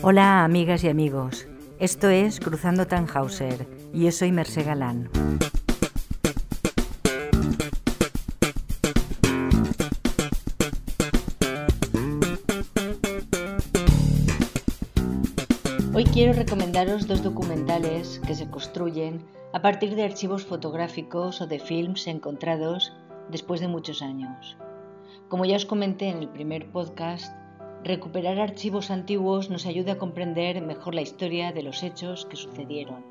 Hola amigas y amigos, esto es Cruzando Tannhauser y yo soy Mercé Galán. Hoy quiero recomendaros dos documentales que se construyen a partir de archivos fotográficos o de films encontrados después de muchos años. Como ya os comenté en el primer podcast, recuperar archivos antiguos nos ayuda a comprender mejor la historia de los hechos que sucedieron.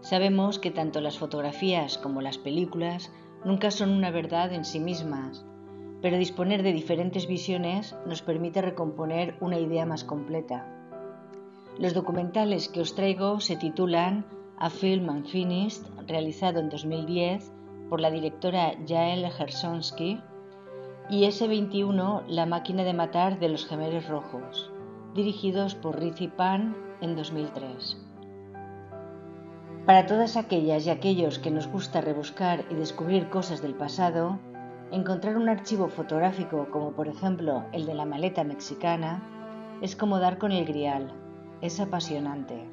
Sabemos que tanto las fotografías como las películas nunca son una verdad en sí mismas, pero disponer de diferentes visiones nos permite recomponer una idea más completa. Los documentales que os traigo se titulan A Film Unfinished, realizado en 2010 por la directora Jael Gersonsky, y S21, La máquina de matar de los gemelos rojos, dirigidos por Rizzi Pan en 2003. Para todas aquellas y aquellos que nos gusta rebuscar y descubrir cosas del pasado, encontrar un archivo fotográfico como por ejemplo el de la maleta mexicana es como dar con el grial, es apasionante.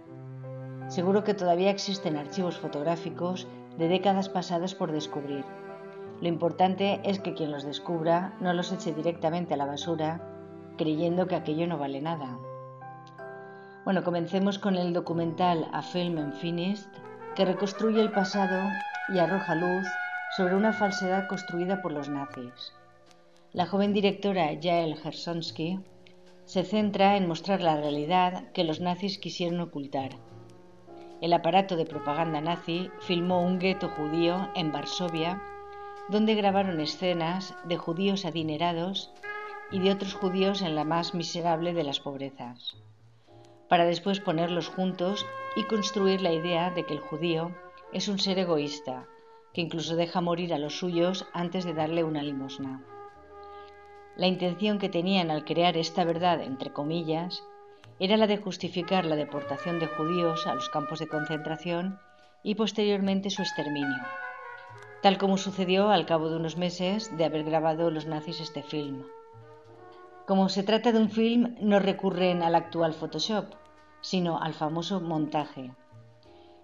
Seguro que todavía existen archivos fotográficos de décadas pasadas por descubrir lo importante es que quien los descubra no los eche directamente a la basura creyendo que aquello no vale nada. Bueno, comencemos con el documental A Film Unfinished, que reconstruye el pasado y arroja luz sobre una falsedad construida por los nazis. La joven directora Jael Gersonsky se centra en mostrar la realidad que los nazis quisieron ocultar. El aparato de propaganda nazi filmó un gueto judío en Varsovia donde grabaron escenas de judíos adinerados y de otros judíos en la más miserable de las pobrezas, para después ponerlos juntos y construir la idea de que el judío es un ser egoísta, que incluso deja morir a los suyos antes de darle una limosna. La intención que tenían al crear esta verdad, entre comillas, era la de justificar la deportación de judíos a los campos de concentración y posteriormente su exterminio tal como sucedió al cabo de unos meses de haber grabado los nazis este film. Como se trata de un film, no recurren al actual Photoshop, sino al famoso montaje.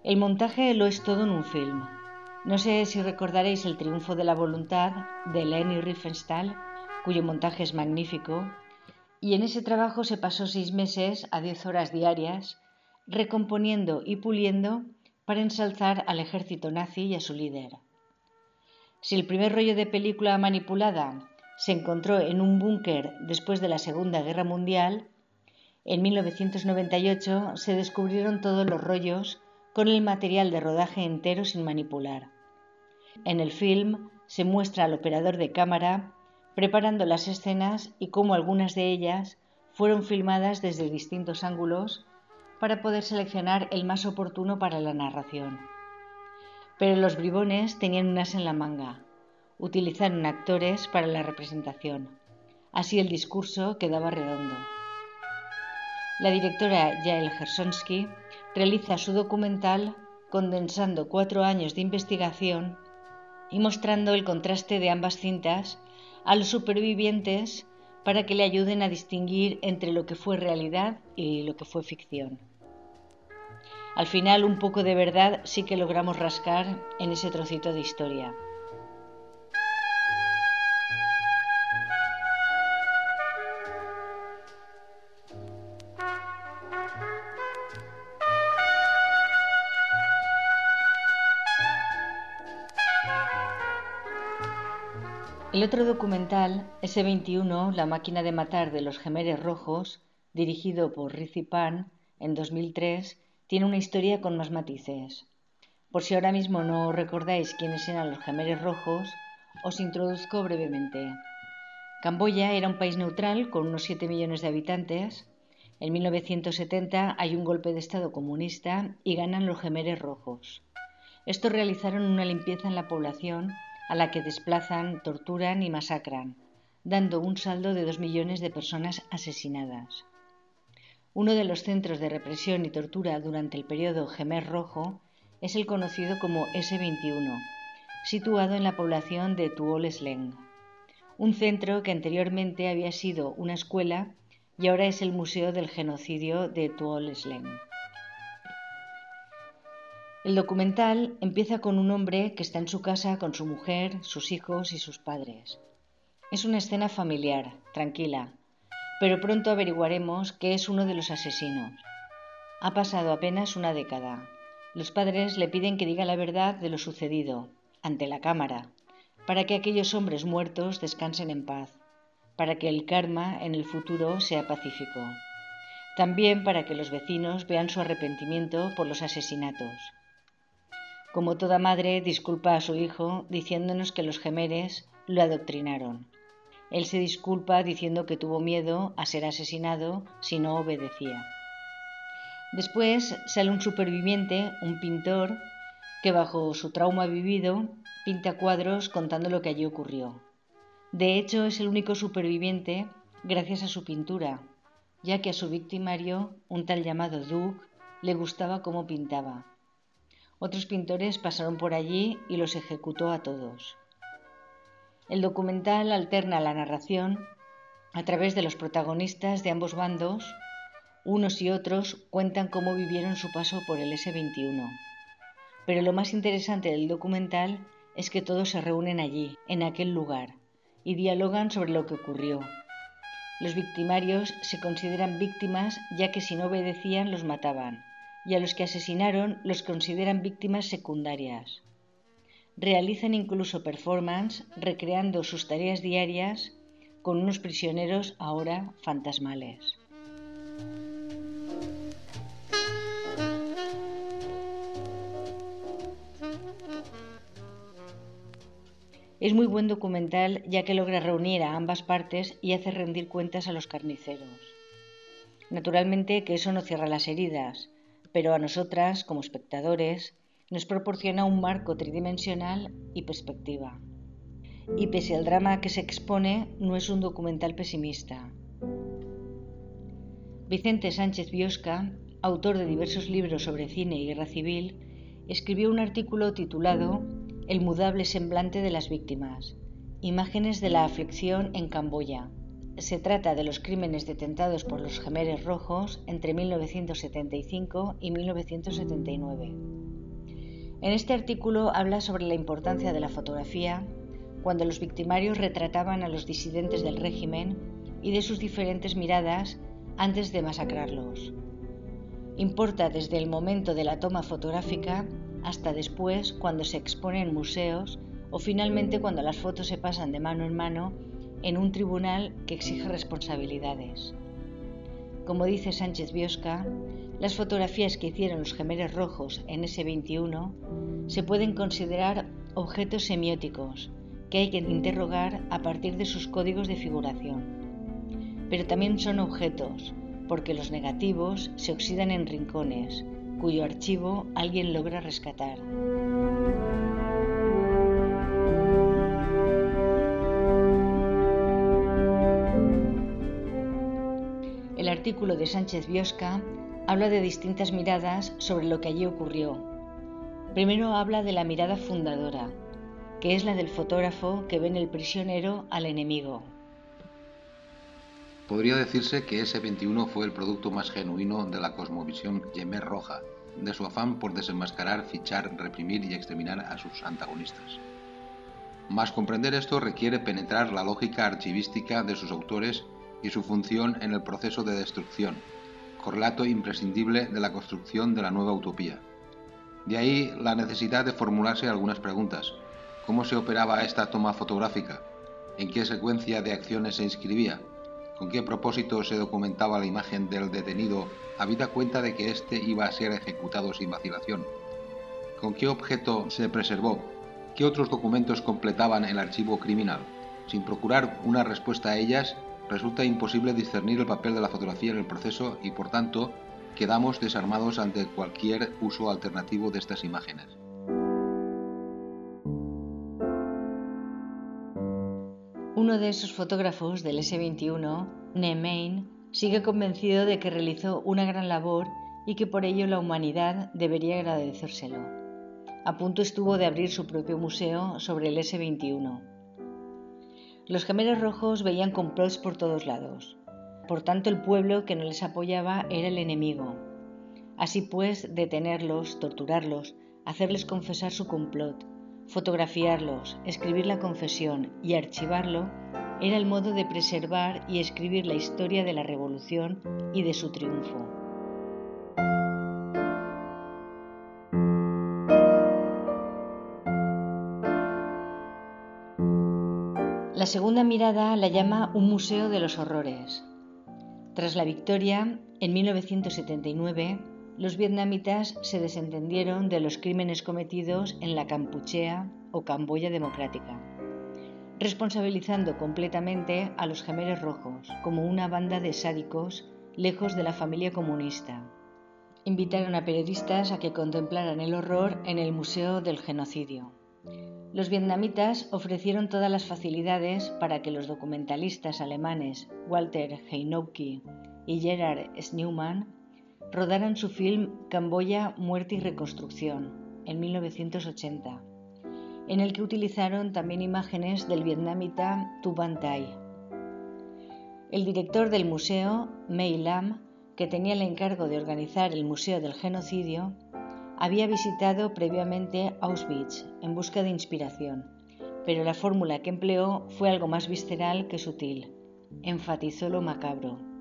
El montaje lo es todo en un film. No sé si recordaréis El triunfo de la voluntad de Leni Riefenstahl, cuyo montaje es magnífico, y en ese trabajo se pasó seis meses a diez horas diarias, recomponiendo y puliendo para ensalzar al ejército nazi y a su líder. Si el primer rollo de película manipulada se encontró en un búnker después de la Segunda Guerra Mundial, en 1998 se descubrieron todos los rollos con el material de rodaje entero sin manipular. En el film se muestra al operador de cámara preparando las escenas y cómo algunas de ellas fueron filmadas desde distintos ángulos para poder seleccionar el más oportuno para la narración. Pero los bribones tenían un as en la manga. Utilizaron actores para la representación. Así el discurso quedaba redondo. La directora Yael Gersonsky realiza su documental condensando cuatro años de investigación y mostrando el contraste de ambas cintas a los supervivientes para que le ayuden a distinguir entre lo que fue realidad y lo que fue ficción. Al final un poco de verdad sí que logramos rascar en ese trocito de historia. El otro documental, S21, La máquina de matar de los gemeres rojos, dirigido por Rizzi Pan en 2003, tiene una historia con más matices. Por si ahora mismo no recordáis quiénes eran los gemelos rojos, os introduzco brevemente. Camboya era un país neutral con unos 7 millones de habitantes. En 1970 hay un golpe de Estado comunista y ganan los gemeres rojos. Estos realizaron una limpieza en la población a la que desplazan, torturan y masacran, dando un saldo de 2 millones de personas asesinadas. Uno de los centros de represión y tortura durante el periodo Gemer Rojo es el conocido como S21, situado en la población de Tuol Sleng, un centro que anteriormente había sido una escuela y ahora es el Museo del Genocidio de Tuol-Sleng. El documental empieza con un hombre que está en su casa con su mujer, sus hijos y sus padres. Es una escena familiar, tranquila, pero pronto averiguaremos que es uno de los asesinos. Ha pasado apenas una década. Los padres le piden que diga la verdad de lo sucedido, ante la cámara, para que aquellos hombres muertos descansen en paz, para que el karma en el futuro sea pacífico. También para que los vecinos vean su arrepentimiento por los asesinatos. Como toda madre, disculpa a su hijo diciéndonos que los gemeres lo adoctrinaron. Él se disculpa diciendo que tuvo miedo a ser asesinado si no obedecía. Después sale un superviviente, un pintor, que bajo su trauma vivido pinta cuadros contando lo que allí ocurrió. De hecho, es el único superviviente gracias a su pintura, ya que a su victimario, un tal llamado Doug, le gustaba cómo pintaba. Otros pintores pasaron por allí y los ejecutó a todos. El documental alterna la narración a través de los protagonistas de ambos bandos. Unos y otros cuentan cómo vivieron su paso por el S-21. Pero lo más interesante del documental es que todos se reúnen allí, en aquel lugar, y dialogan sobre lo que ocurrió. Los victimarios se consideran víctimas ya que si no obedecían los mataban y a los que asesinaron los consideran víctimas secundarias. Realizan incluso performance recreando sus tareas diarias con unos prisioneros ahora fantasmales. Es muy buen documental ya que logra reunir a ambas partes y hace rendir cuentas a los carniceros. Naturalmente que eso no cierra las heridas, pero a nosotras, como espectadores, nos proporciona un marco tridimensional y perspectiva. Y pese al drama que se expone, no es un documental pesimista. Vicente Sánchez Biosca, autor de diversos libros sobre cine y guerra civil, escribió un artículo titulado El mudable semblante de las víctimas, imágenes de la aflicción en Camboya, se trata de los crímenes detentados por los Gemeres Rojos entre 1975 y 1979. En este artículo habla sobre la importancia de la fotografía cuando los victimarios retrataban a los disidentes del régimen y de sus diferentes miradas antes de masacrarlos. Importa desde el momento de la toma fotográfica hasta después cuando se expone en museos o finalmente cuando las fotos se pasan de mano en mano en un tribunal que exige responsabilidades. Como dice Sánchez Biosca, las fotografías que hicieron los gemelos rojos en ese 21 se pueden considerar objetos semióticos que hay que interrogar a partir de sus códigos de figuración. Pero también son objetos, porque los negativos se oxidan en rincones, cuyo archivo alguien logra rescatar. artículo de Sánchez Biosca habla de distintas miradas sobre lo que allí ocurrió. Primero habla de la mirada fundadora, que es la del fotógrafo que ve en el prisionero al enemigo. Podría decirse que ese 21 fue el producto más genuino de la cosmovisión Yemer Roja, de su afán por desenmascarar, fichar, reprimir y exterminar a sus antagonistas. Más comprender esto requiere penetrar la lógica archivística de sus autores y su función en el proceso de destrucción, correlato imprescindible de la construcción de la nueva utopía. De ahí la necesidad de formularse algunas preguntas. ¿Cómo se operaba esta toma fotográfica? ¿En qué secuencia de acciones se inscribía? ¿Con qué propósito se documentaba la imagen del detenido habida cuenta de que éste iba a ser ejecutado sin vacilación? ¿Con qué objeto se preservó? ¿Qué otros documentos completaban el archivo criminal? Sin procurar una respuesta a ellas, resulta imposible discernir el papel de la fotografía en el proceso y por tanto quedamos desarmados ante cualquier uso alternativo de estas imágenes. Uno de esos fotógrafos del S-21, Nemain, sigue convencido de que realizó una gran labor y que por ello la humanidad debería agradecérselo. A punto estuvo de abrir su propio museo sobre el S-21. Los gemelos rojos veían complots por todos lados. Por tanto, el pueblo que no les apoyaba era el enemigo. Así pues, detenerlos, torturarlos, hacerles confesar su complot, fotografiarlos, escribir la confesión y archivarlo era el modo de preservar y escribir la historia de la revolución y de su triunfo. La segunda mirada la llama un museo de los horrores. Tras la victoria, en 1979, los vietnamitas se desentendieron de los crímenes cometidos en la Campuchea o Camboya Democrática, responsabilizando completamente a los gemeres rojos como una banda de sádicos lejos de la familia comunista. Invitaron a periodistas a que contemplaran el horror en el Museo del Genocidio. Los vietnamitas ofrecieron todas las facilidades para que los documentalistas alemanes Walter Heinouke y Gerard Sneumann rodaran su film Camboya, Muerte y Reconstrucción en 1980, en el que utilizaron también imágenes del vietnamita Tu Van Thai. El director del museo, Mei Lam, que tenía el encargo de organizar el Museo del Genocidio, había visitado previamente Auschwitz en busca de inspiración, pero la fórmula que empleó fue algo más visceral que sutil. Enfatizó lo macabro.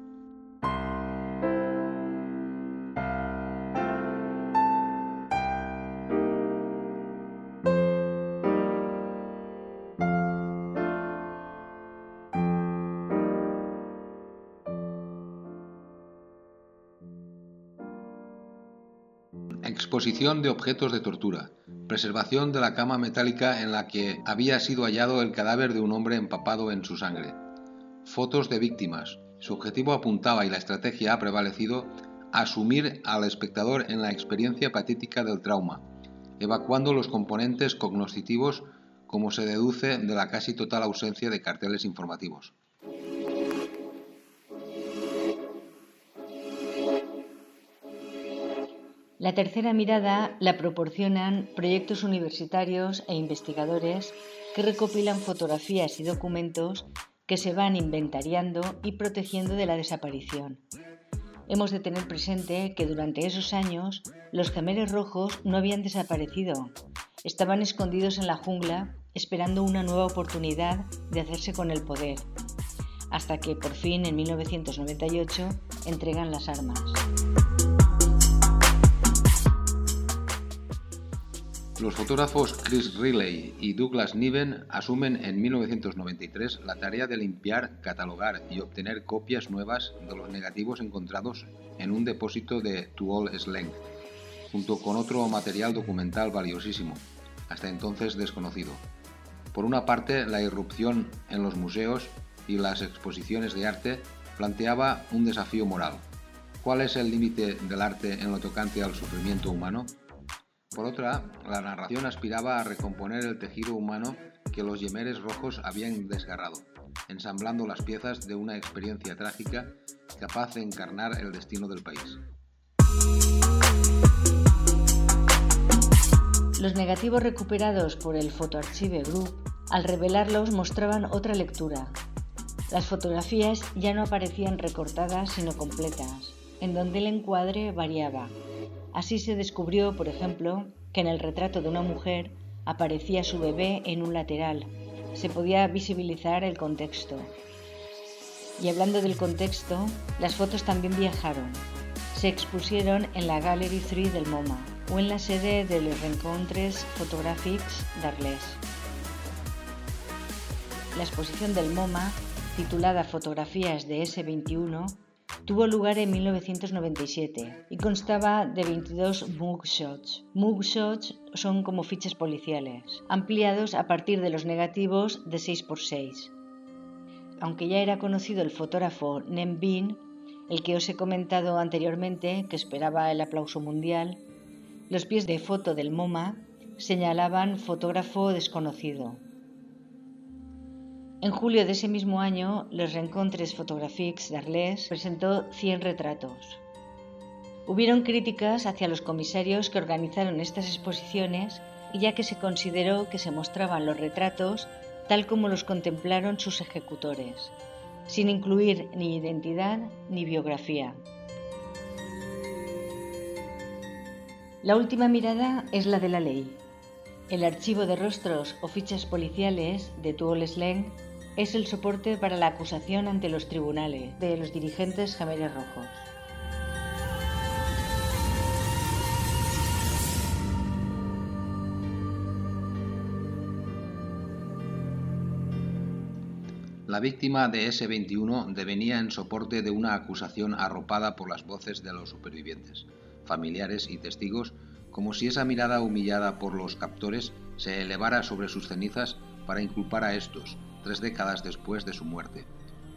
Exposición de objetos de tortura. Preservación de la cama metálica en la que había sido hallado el cadáver de un hombre empapado en su sangre. Fotos de víctimas. Su objetivo apuntaba y la estrategia ha prevalecido asumir al espectador en la experiencia patética del trauma, evacuando los componentes cognoscitivos como se deduce de la casi total ausencia de carteles informativos. La tercera mirada la proporcionan proyectos universitarios e investigadores que recopilan fotografías y documentos que se van inventariando y protegiendo de la desaparición. Hemos de tener presente que durante esos años los gemeres rojos no habían desaparecido, estaban escondidos en la jungla esperando una nueva oportunidad de hacerse con el poder, hasta que por fin en 1998 entregan las armas. Los fotógrafos Chris Riley y Douglas Niven asumen en 1993 la tarea de limpiar, catalogar y obtener copias nuevas de los negativos encontrados en un depósito de Tuol Sleng, junto con otro material documental valiosísimo, hasta entonces desconocido. Por una parte, la irrupción en los museos y las exposiciones de arte planteaba un desafío moral. ¿Cuál es el límite del arte en lo tocante al sufrimiento humano? Por otra, la narración aspiraba a recomponer el tejido humano que los yemeres rojos habían desgarrado, ensamblando las piezas de una experiencia trágica capaz de encarnar el destino del país. Los negativos recuperados por el Photoarchive Group, al revelarlos, mostraban otra lectura. Las fotografías ya no aparecían recortadas, sino completas, en donde el encuadre variaba, Así se descubrió, por ejemplo, que en el retrato de una mujer aparecía su bebé en un lateral. Se podía visibilizar el contexto. Y hablando del contexto, las fotos también viajaron. Se expusieron en la Gallery 3 del MoMA o en la sede de Les Rencontres Photographiques d'Arles. La exposición del MoMA, titulada Fotografías de S21, tuvo lugar en 1997 y constaba de 22 mugshots. Mugshots son como fichas policiales, ampliados a partir de los negativos de 6x6. Aunque ya era conocido el fotógrafo Nem Bin, el que os he comentado anteriormente, que esperaba el aplauso mundial, los pies de foto del MoMA señalaban fotógrafo desconocido. En julio de ese mismo año, Les Rencontres Photographiques d'Arles presentó 100 retratos. Hubieron críticas hacia los comisarios que organizaron estas exposiciones, ya que se consideró que se mostraban los retratos tal como los contemplaron sus ejecutores, sin incluir ni identidad ni biografía. La última mirada es la de la ley. El archivo de rostros o fichas policiales de Tuol Sleng es el soporte para la acusación ante los tribunales de los dirigentes gemelos rojos. La víctima de S-21 devenía en soporte de una acusación arropada por las voces de los supervivientes, familiares y testigos, como si esa mirada humillada por los captores se elevara sobre sus cenizas para inculpar a estos, tres décadas después de su muerte.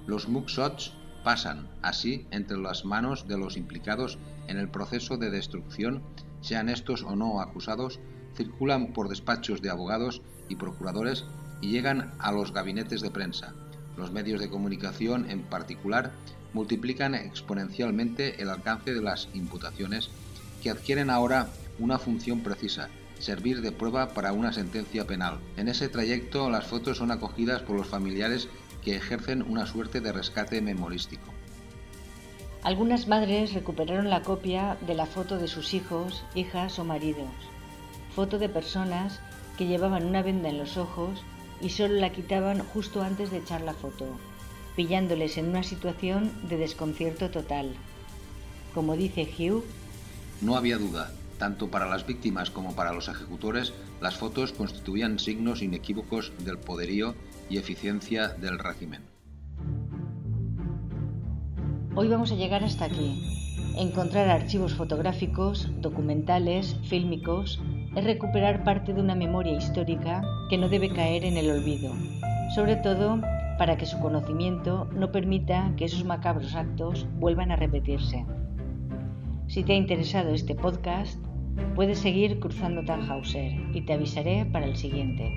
Los mugshots pasan, así, entre las manos de los implicados en el proceso de destrucción, sean estos o no acusados, circulan por despachos de abogados y procuradores y llegan a los gabinetes de prensa, los medios de comunicación, en particular, multiplican exponencialmente el alcance de las imputaciones que adquieren ahora una función precisa, servir de prueba para una sentencia penal. En ese trayecto las fotos son acogidas por los familiares que ejercen una suerte de rescate memorístico. Algunas madres recuperaron la copia de la foto de sus hijos, hijas o maridos, foto de personas que llevaban una venda en los ojos y solo la quitaban justo antes de echar la foto, pillándoles en una situación de desconcierto total. Como dice Hugh, no había duda, tanto para las víctimas como para los ejecutores, las fotos constituían signos inequívocos del poderío y eficiencia del régimen. Hoy vamos a llegar hasta aquí. Encontrar archivos fotográficos, documentales, fílmicos, es recuperar parte de una memoria histórica que no debe caer en el olvido, sobre todo para que su conocimiento no permita que esos macabros actos vuelvan a repetirse. Si te ha interesado este podcast, puedes seguir cruzando Tannhauser y te avisaré para el siguiente.